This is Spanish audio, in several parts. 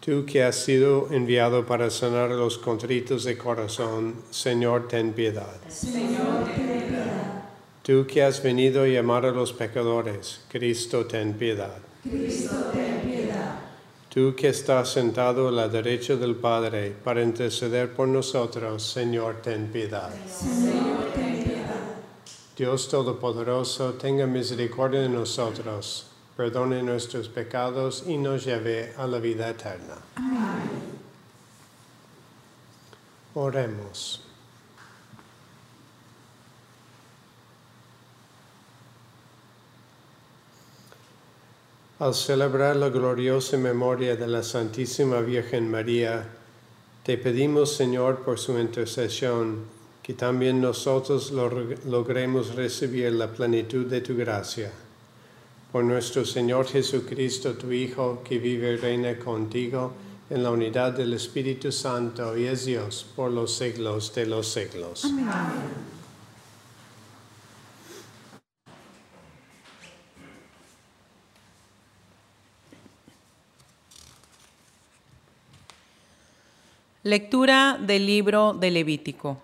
Tú que has sido enviado para sanar los contritos de corazón, Señor, ten piedad. Señor, ten piedad. Tú que has venido a llamar a los pecadores, Cristo, ten piedad. Cristo, ten piedad. Tú que estás sentado a la derecha del Padre para interceder por nosotros, Señor, ten piedad. Señor, ten piedad. Dios Todopoderoso, tenga misericordia de nosotros perdone nuestros pecados y nos lleve a la vida eterna. Amén. Oremos. Al celebrar la gloriosa memoria de la Santísima Virgen María, te pedimos, Señor, por su intercesión, que también nosotros logremos recibir la plenitud de tu gracia por nuestro Señor Jesucristo, tu Hijo, que vive y reina contigo en la unidad del Espíritu Santo y es Dios por los siglos de los siglos. Amén. Lectura del libro de Levítico.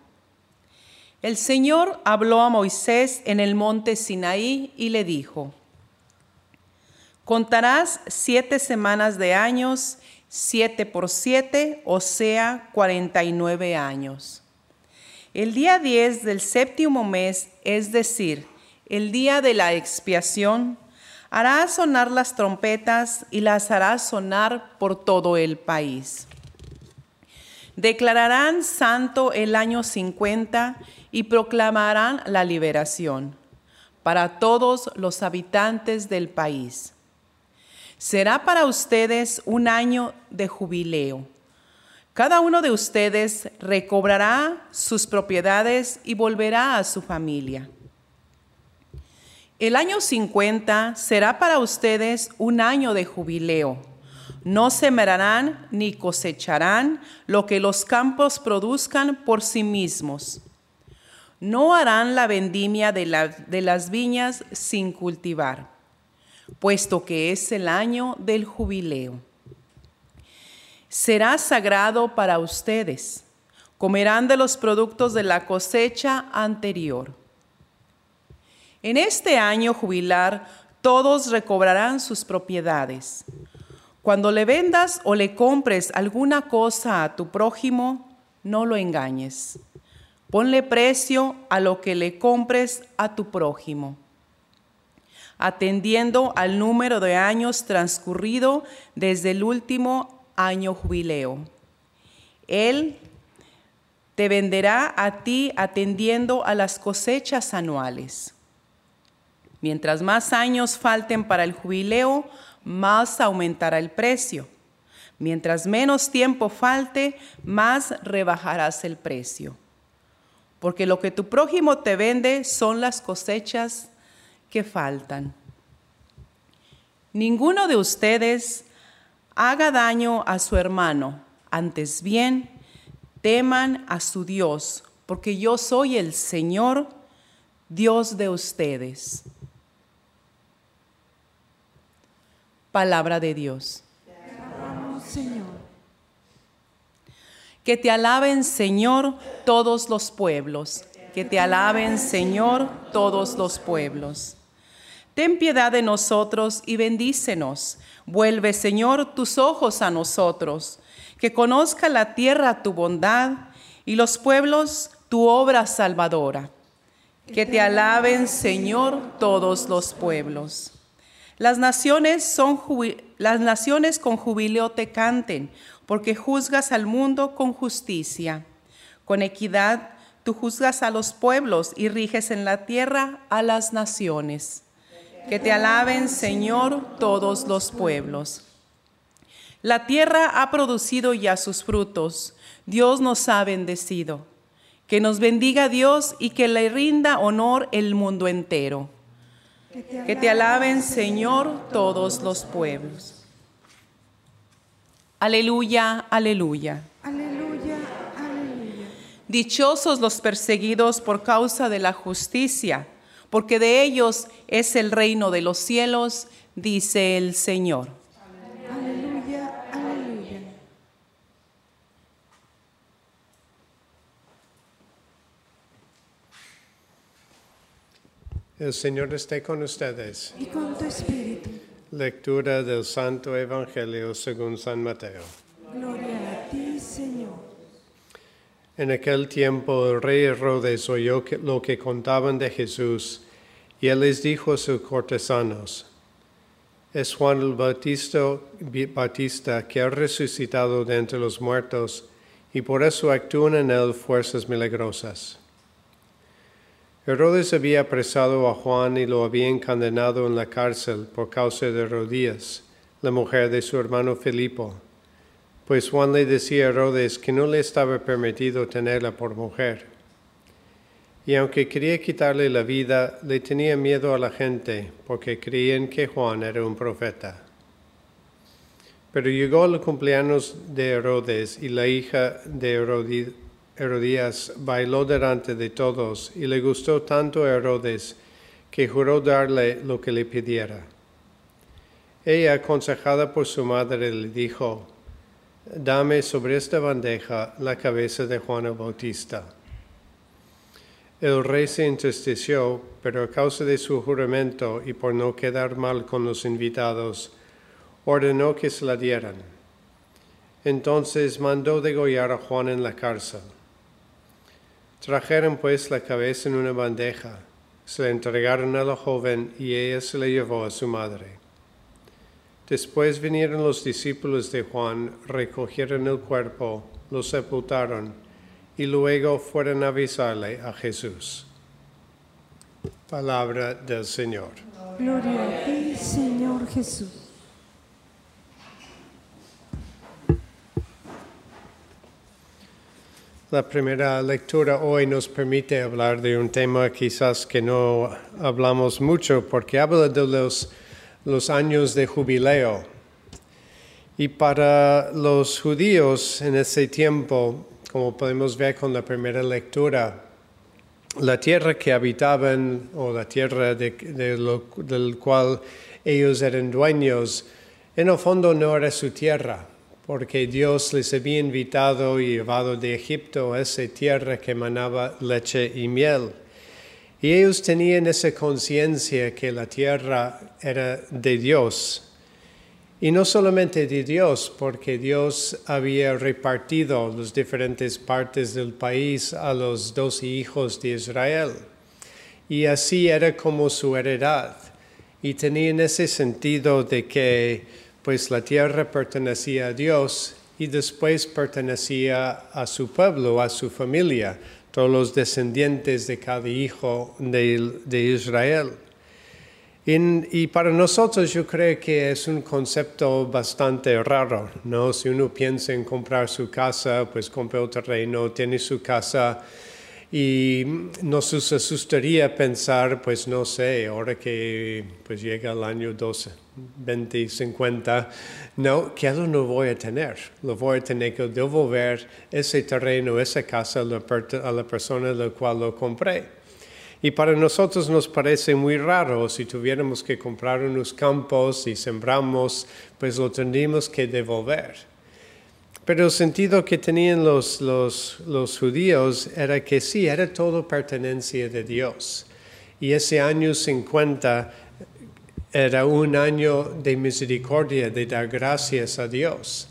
El Señor habló a Moisés en el monte Sinaí y le dijo, Contarás siete semanas de años, siete por siete, o sea, cuarenta y nueve años. El día diez del séptimo mes, es decir, el día de la expiación, harás sonar las trompetas y las harás sonar por todo el país. Declararán santo el año cincuenta y proclamarán la liberación para todos los habitantes del país será para ustedes un año de jubileo. Cada uno de ustedes recobrará sus propiedades y volverá a su familia. El año 50 será para ustedes un año de jubileo. No sembrarán ni cosecharán lo que los campos produzcan por sí mismos. No harán la vendimia de, de las viñas sin cultivar puesto que es el año del jubileo. Será sagrado para ustedes. Comerán de los productos de la cosecha anterior. En este año jubilar, todos recobrarán sus propiedades. Cuando le vendas o le compres alguna cosa a tu prójimo, no lo engañes. Ponle precio a lo que le compres a tu prójimo atendiendo al número de años transcurrido desde el último año jubileo. Él te venderá a ti atendiendo a las cosechas anuales. Mientras más años falten para el jubileo, más aumentará el precio. Mientras menos tiempo falte, más rebajarás el precio. Porque lo que tu prójimo te vende son las cosechas que faltan. Ninguno de ustedes haga daño a su hermano, antes bien, teman a su Dios, porque yo soy el Señor, Dios de ustedes. Palabra de Dios. Señor. Que te alaben, Señor, todos los pueblos. Que te alaben, Señor, todos los pueblos. Ten piedad de nosotros y bendícenos. Vuelve, Señor, tus ojos a nosotros. Que conozca la tierra tu bondad y los pueblos tu obra salvadora. Que te alaben, Señor, todos los pueblos. Las naciones, son las naciones con jubileo te canten, porque juzgas al mundo con justicia. Con equidad tú juzgas a los pueblos y riges en la tierra a las naciones. Que te alaben, Señor, todos los pueblos. La tierra ha producido ya sus frutos. Dios nos ha bendecido. Que nos bendiga Dios y que le rinda honor el mundo entero. Que te alaben, Señor, todos los pueblos. Aleluya, aleluya. Dichosos los perseguidos por causa de la justicia, porque de ellos es el reino de los cielos, dice el Señor. Aleluya, aleluya. El Señor esté con ustedes. Y con tu espíritu. Lectura del Santo Evangelio según San Mateo. Gloria a ti, Señor. En aquel tiempo el rey Herodes oyó lo que contaban de Jesús y él les dijo a sus cortesanos, es Juan el Bautista, Bautista que ha resucitado de entre los muertos y por eso actúan en él fuerzas milagrosas. Herodes había apresado a Juan y lo habían condenado en la cárcel por causa de Herodías, la mujer de su hermano Filipo pues Juan le decía a Herodes que no le estaba permitido tenerla por mujer. Y aunque quería quitarle la vida, le tenía miedo a la gente, porque creían que Juan era un profeta. Pero llegó el cumpleaños de Herodes y la hija de Herodías bailó delante de todos y le gustó tanto a Herodes que juró darle lo que le pidiera. Ella, aconsejada por su madre, le dijo, Dame sobre esta bandeja la cabeza de Juan el Bautista. El rey se entristeció, pero a causa de su juramento y por no quedar mal con los invitados, ordenó que se la dieran. Entonces mandó degollar a Juan en la cárcel. Trajeron pues la cabeza en una bandeja, se la entregaron a la joven y ella se la llevó a su madre. Después vinieron los discípulos de Juan, recogieron el cuerpo, lo sepultaron y luego fueron a avisarle a Jesús. Palabra del Señor. Gloria a ti, Señor Jesús. La primera lectura hoy nos permite hablar de un tema quizás que no hablamos mucho porque habla de los, los años de jubileo. Y para los judíos en ese tiempo, como podemos ver con la primera lectura, la tierra que habitaban o la tierra de, del cual ellos eran dueños, en el fondo no era su tierra, porque Dios les había invitado y llevado de Egipto a esa tierra que emanaba leche y miel. Y ellos tenían esa conciencia que la tierra era de Dios. Y no solamente de Dios, porque Dios había repartido las diferentes partes del país a los doce hijos de Israel. Y así era como su heredad. Y tenían ese sentido de que pues la tierra pertenecía a Dios y después pertenecía a su pueblo, a su familia, todos los descendientes de cada hijo de, de Israel. Y, para nosotros yo creo que es un concepto bastante raro, ¿no? Si uno piensa en comprar su casa, pues compra un terreno, tiene su casa y nos asustaría pensar, pues no sé, ahora que pues llega el año 12, 20, 50, no, ¿qué no voy a tener? Lo voy a tener que devolver ese terreno, esa casa a la persona a la cual lo compré. Y para nosotros nos parece muy raro si tuviéramos que comprar unos campos y sembramos, pues lo tendríamos que devolver. Pero el sentido que tenían los, los, los judíos era que sí, era todo pertenencia de Dios. Y ese año 50 era un año de misericordia, de dar gracias a Dios.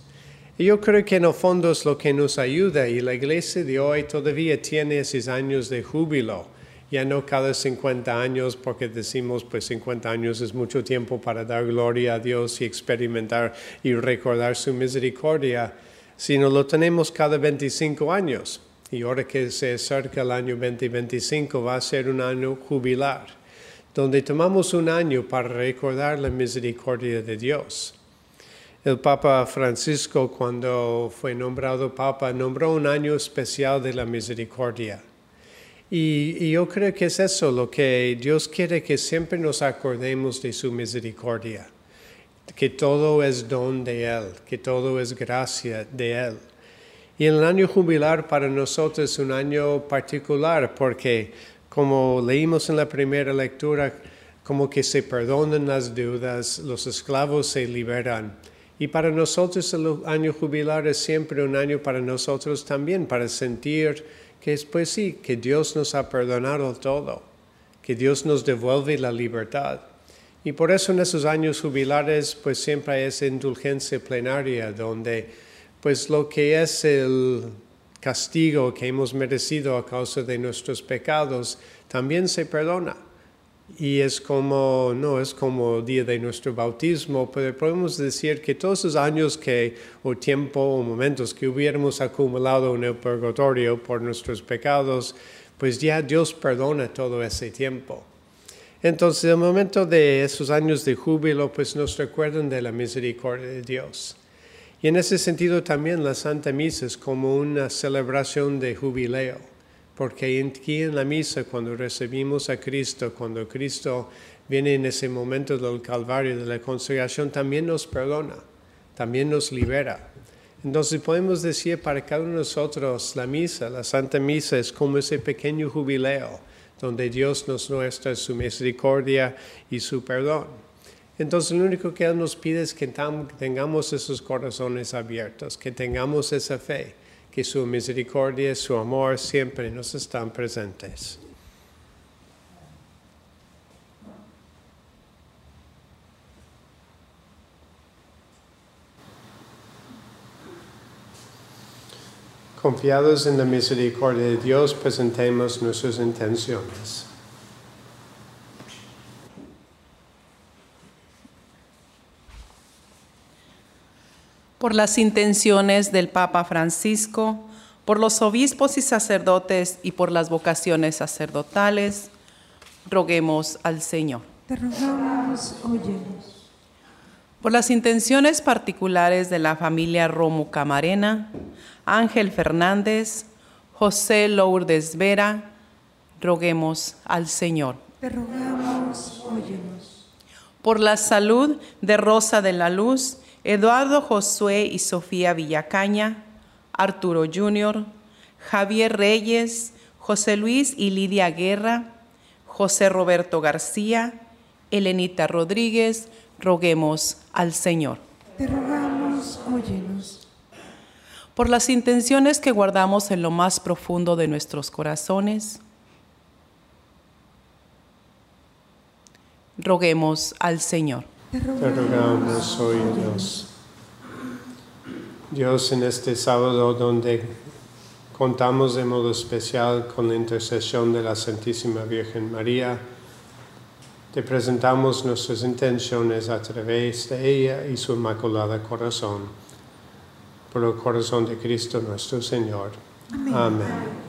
Y yo creo que en el fondo es lo que nos ayuda y la iglesia de hoy todavía tiene esos años de júbilo ya no cada 50 años, porque decimos, pues 50 años es mucho tiempo para dar gloria a Dios y experimentar y recordar su misericordia, sino lo tenemos cada 25 años. Y ahora que se acerca el año 2025 va a ser un año jubilar, donde tomamos un año para recordar la misericordia de Dios. El Papa Francisco, cuando fue nombrado Papa, nombró un año especial de la misericordia y, yo creo que es eso lo que Dios quiere que siempre nos acordemos de su misericordia, que todo es don de Él, que todo es gracia de Él. Y el año jubilar para nosotros es un año particular porque, como leímos en la primera lectura, como que se perdonan las deudas, los esclavos se liberan. Y para nosotros el año jubilar es siempre un año para nosotros también, para sentir que es pues sí, que Dios nos ha perdonado todo, que Dios nos devuelve la libertad. Y por eso en esos años jubilares pues siempre hay esa indulgencia plenaria donde pues lo que es el castigo que hemos merecido a causa de nuestros pecados también se perdona. Y es como, no es como el día de nuestro bautismo, pero podemos decir que todos esos años que, o tiempo, o momentos que hubiéramos acumulado en el purgatorio por nuestros pecados, pues ya Dios perdona todo ese tiempo. Entonces, el momento de esos años de júbilo, pues nos recuerdan de la misericordia de Dios. Y en ese sentido también la Santa Misa es como una celebración de jubileo porque aquí en la misa, cuando recibimos a Cristo, cuando Cristo viene en ese momento del Calvario, de la consagración, también nos perdona, también nos libera. Entonces podemos decir para cada uno de nosotros, la misa, la Santa Misa es como ese pequeño jubileo, donde Dios nos muestra su misericordia y su perdón. Entonces lo único que Él nos pide es que tengamos esos corazones abiertos, que tengamos esa fe que su misericordia y su amor siempre nos están presentes. Confiados en la misericordia de Dios, presentemos nuestras intenciones. por las intenciones del Papa Francisco, por los obispos y sacerdotes y por las vocaciones sacerdotales, roguemos al Señor. Te rogamos, óyenos. Por las intenciones particulares de la familia Romo Camarena, Ángel Fernández, José Lourdes Vera, roguemos al Señor. Te rogamos, óyenos. Por la salud de Rosa de la Luz, Eduardo Josué y Sofía Villacaña, Arturo Jr., Javier Reyes, José Luis y Lidia Guerra, José Roberto García, Elenita Rodríguez, roguemos al Señor. Te rogamos, óyenos. Por las intenciones que guardamos en lo más profundo de nuestros corazones, roguemos al Señor. Te rogamos hoy, Dios. Dios, en este sábado donde contamos de modo especial con la intercesión de la Santísima Virgen María, te presentamos nuestras intenciones a través de ella y su inmaculada corazón. Por el corazón de Cristo nuestro Señor. Amén.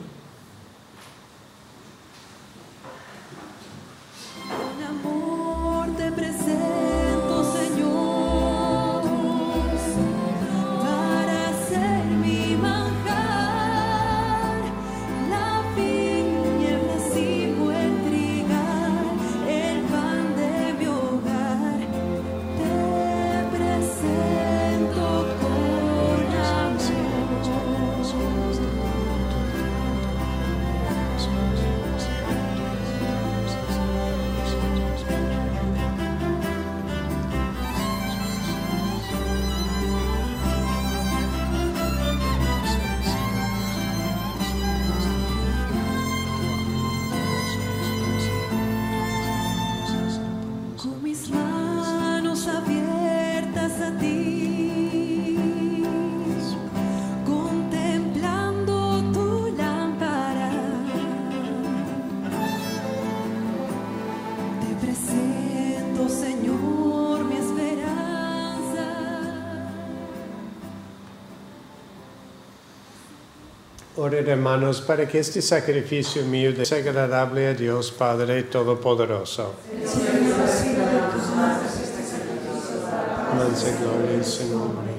Hermanos para que este sacrificio mío sea agradable a Dios Padre Todopoderoso. Manse gloria en nombre,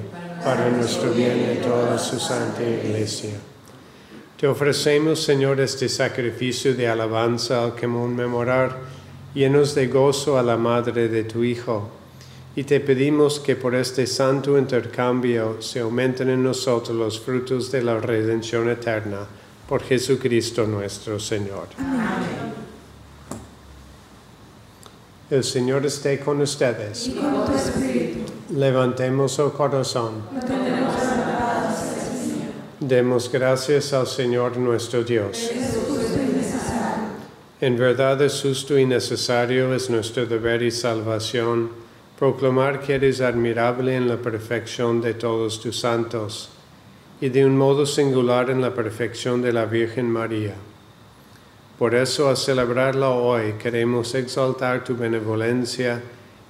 para nuestro bien y toda su santa iglesia. Te ofrecemos, Señor, este sacrificio de alabanza al conmemorar llenos de gozo a la madre de tu Hijo y te pedimos que por este santo intercambio se aumenten en nosotros los frutos de la redención eterna por Jesucristo nuestro Señor. Amén. El Señor esté con ustedes. Y con tu espíritu. Levantemos el corazón. Demos gracias al Señor nuestro Dios. En verdad es justo y necesario, es nuestro deber y salvación proclamar que eres admirable en la perfección de todos tus santos y de un modo singular en la perfección de la Virgen María. Por eso, al celebrarla hoy, queremos exaltar tu benevolencia,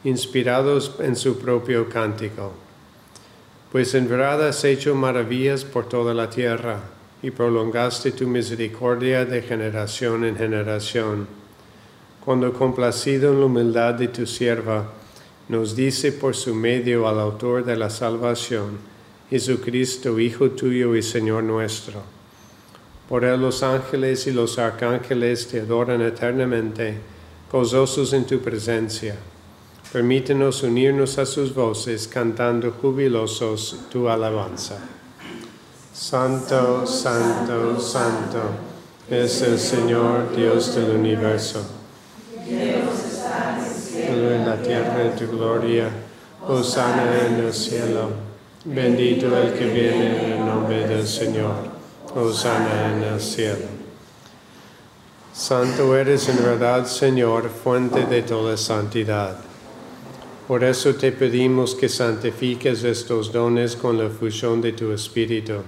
inspirados en su propio cántico. Pues en verdad has hecho maravillas por toda la tierra y prolongaste tu misericordia de generación en generación. Cuando complacido en la humildad de tu sierva, nos dice por su medio al autor de la salvación, Jesucristo, Hijo tuyo y Señor nuestro. Por él los ángeles y los arcángeles te adoran eternamente, gozosos en tu presencia. Permítenos unirnos a sus voces, cantando jubilosos tu alabanza. Santo, santo, santo es el Señor Dios del universo la tierra de tu gloria. Hosanna en el cielo. Bendito el que viene en el nombre del Señor. Hosanna en el cielo. Santo eres en verdad, Señor, fuente de toda santidad. Por eso te pedimos que santifiques estos dones con la fusión de tu Espíritu,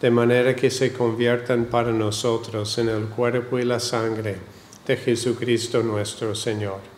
de manera que se conviertan para nosotros en el cuerpo y la sangre de Jesucristo nuestro Señor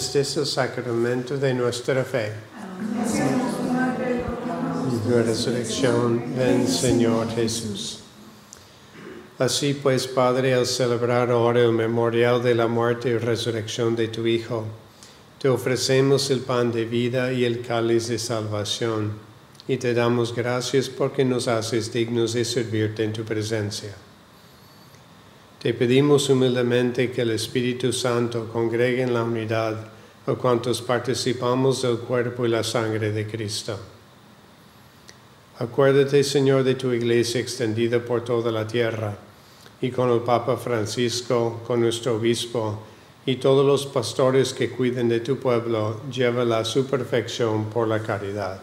Este es el sacramento de nuestra fe. Y tu resurrección, ven Señor Jesús. Así pues, Padre, al celebrar ahora el memorial de la muerte y resurrección de tu Hijo, te ofrecemos el pan de vida y el cáliz de salvación, y te damos gracias porque nos haces dignos de servirte en tu presencia. Te pedimos humildemente que el Espíritu Santo congregue en la unidad a cuantos participamos del cuerpo y la sangre de Cristo. Acuérdate, Señor, de tu iglesia extendida por toda la tierra, y con el Papa Francisco, con nuestro obispo, y todos los pastores que cuiden de tu pueblo, llévala a su perfección por la caridad.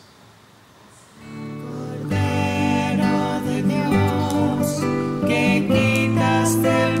que quitaste el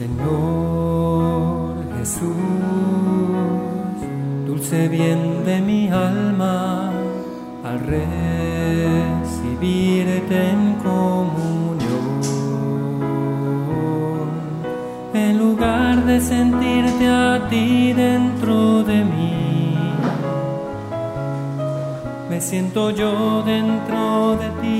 Señor Jesús, dulce bien de mi alma, al recibirte en comunión. de sentirte a ti dentro de mí. Me siento yo dentro de ti,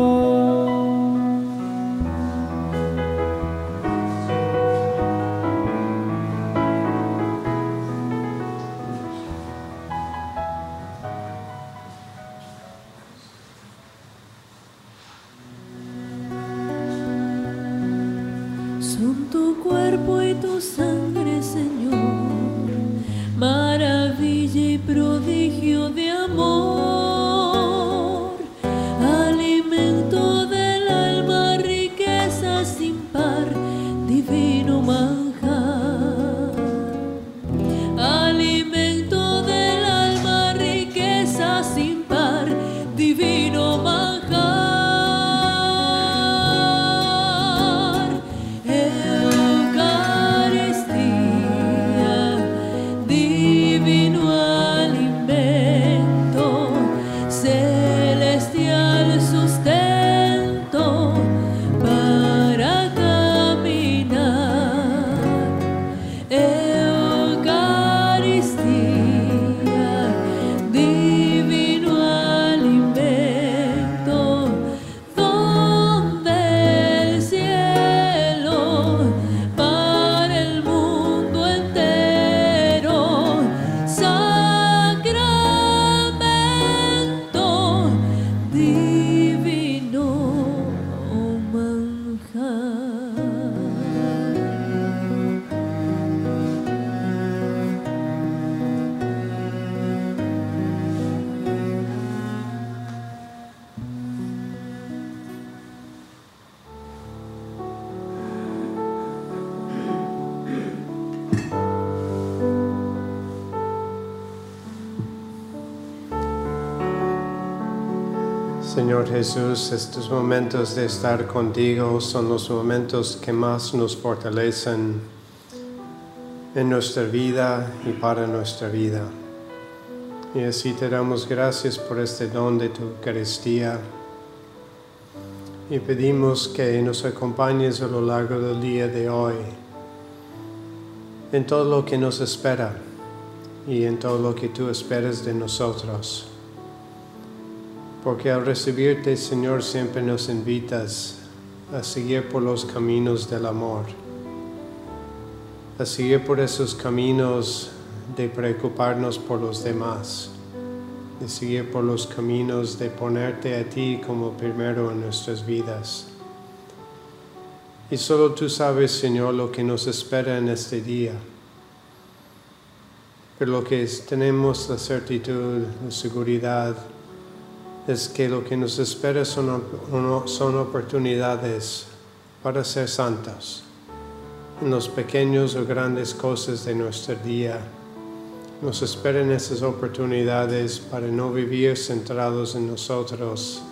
Jesús, estos momentos de estar contigo son los momentos que más nos fortalecen en nuestra vida y para nuestra vida. Y así te damos gracias por este don de tu Eucaristía. Y pedimos que nos acompañes a lo largo del día de hoy en todo lo que nos espera y en todo lo que tú esperas de nosotros. Porque al recibirte, Señor, siempre nos invitas a seguir por los caminos del amor, a seguir por esos caminos de preocuparnos por los demás, de seguir por los caminos de ponerte a ti como primero en nuestras vidas. Y solo tú sabes, Señor, lo que nos espera en este día. Pero lo que es- tenemos la certitud, la seguridad, es que lo que nos espera son, son oportunidades para ser santos en los pequeños o grandes cosas de nuestro día. Nos esperan esas oportunidades para no vivir centrados en nosotros,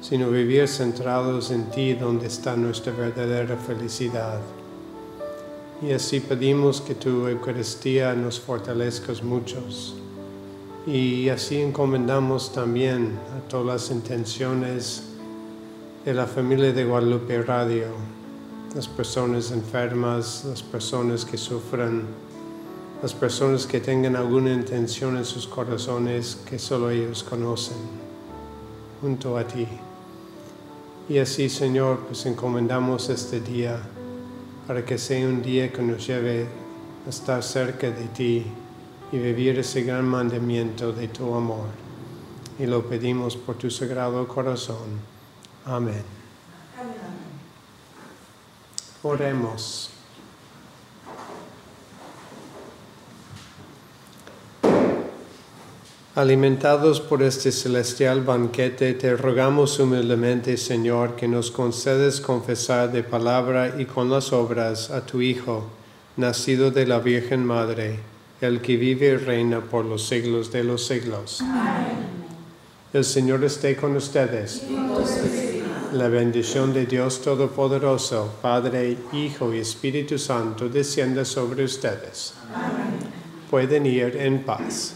sino vivir centrados en ti donde está nuestra verdadera felicidad. Y así pedimos que tu Eucaristía nos fortalezcas muchos. Y así encomendamos también a todas las intenciones de la familia de Guadalupe Radio, las personas enfermas, las personas que sufren, las personas que tengan alguna intención en sus corazones que solo ellos conocen, junto a ti. Y así, Señor, pues encomendamos este día para que sea un día que nos lleve a estar cerca de ti y vivir ese gran mandamiento de tu amor. Y lo pedimos por tu sagrado corazón. Amén. Oremos. Alimentados por este celestial banquete, te rogamos humildemente, Señor, que nos concedes confesar de palabra y con las obras a tu Hijo, nacido de la Virgen Madre, el que vive y reina por los siglos de los siglos. El Señor esté con ustedes. La bendición de Dios Todopoderoso, Padre, Hijo y Espíritu Santo, descienda sobre ustedes. Pueden ir en paz.